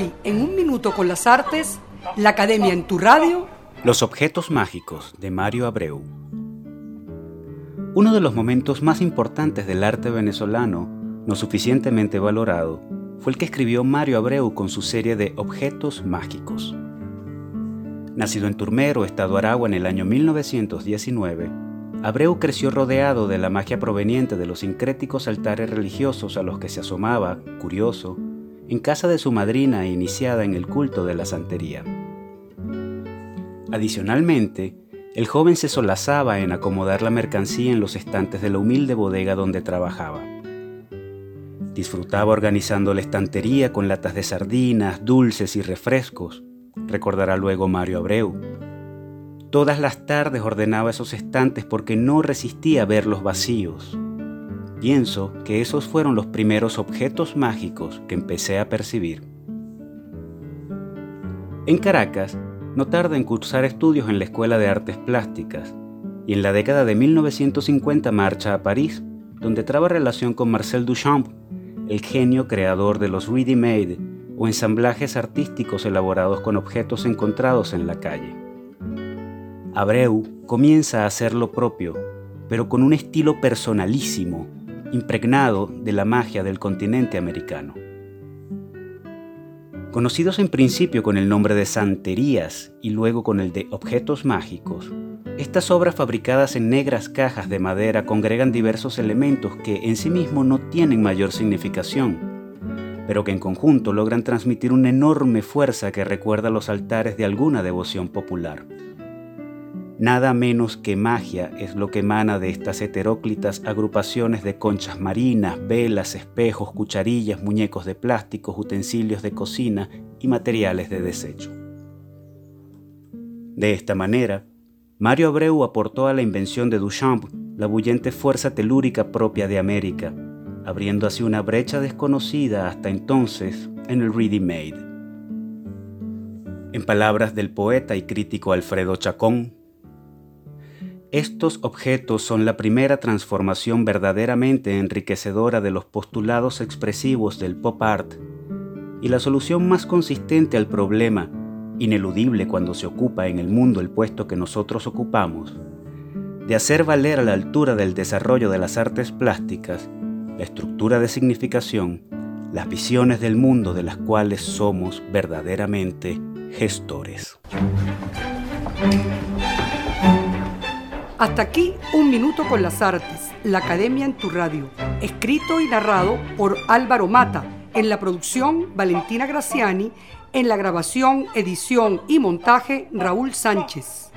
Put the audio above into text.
Hoy, en un minuto con las artes, la Academia en tu radio. Los objetos mágicos de Mario Abreu. Uno de los momentos más importantes del arte venezolano, no suficientemente valorado, fue el que escribió Mario Abreu con su serie de Objetos Mágicos. Nacido en Turmero, Estado Aragua, en el año 1919, Abreu creció rodeado de la magia proveniente de los sincréticos altares religiosos a los que se asomaba, curioso, en casa de su madrina iniciada en el culto de la santería. Adicionalmente, el joven se solazaba en acomodar la mercancía en los estantes de la humilde bodega donde trabajaba. Disfrutaba organizando la estantería con latas de sardinas, dulces y refrescos, recordará luego Mario Abreu. Todas las tardes ordenaba esos estantes porque no resistía verlos vacíos. Pienso que esos fueron los primeros objetos mágicos que empecé a percibir. En Caracas, no tarda en cursar estudios en la Escuela de Artes Plásticas y en la década de 1950 marcha a París, donde traba relación con Marcel Duchamp, el genio creador de los ready-made o ensamblajes artísticos elaborados con objetos encontrados en la calle. Abreu comienza a hacer lo propio, pero con un estilo personalísimo, impregnado de la magia del continente americano. Conocidos en principio con el nombre de santerías y luego con el de objetos mágicos, estas obras fabricadas en negras cajas de madera congregan diversos elementos que en sí mismos no tienen mayor significación, pero que en conjunto logran transmitir una enorme fuerza que recuerda los altares de alguna devoción popular. Nada menos que magia es lo que emana de estas heteróclitas agrupaciones de conchas marinas, velas, espejos, cucharillas, muñecos de plástico, utensilios de cocina y materiales de desecho. De esta manera, Mario Abreu aportó a la invención de Duchamp la bullente fuerza telúrica propia de América, abriendo así una brecha desconocida hasta entonces en el ready-made. En palabras del poeta y crítico Alfredo Chacón, estos objetos son la primera transformación verdaderamente enriquecedora de los postulados expresivos del pop art y la solución más consistente al problema, ineludible cuando se ocupa en el mundo el puesto que nosotros ocupamos, de hacer valer a la altura del desarrollo de las artes plásticas la estructura de significación, las visiones del mundo de las cuales somos verdaderamente gestores. Hasta aquí Un Minuto con las Artes, la Academia en tu radio. Escrito y narrado por Álvaro Mata. En la producción, Valentina Graciani. En la grabación, edición y montaje, Raúl Sánchez.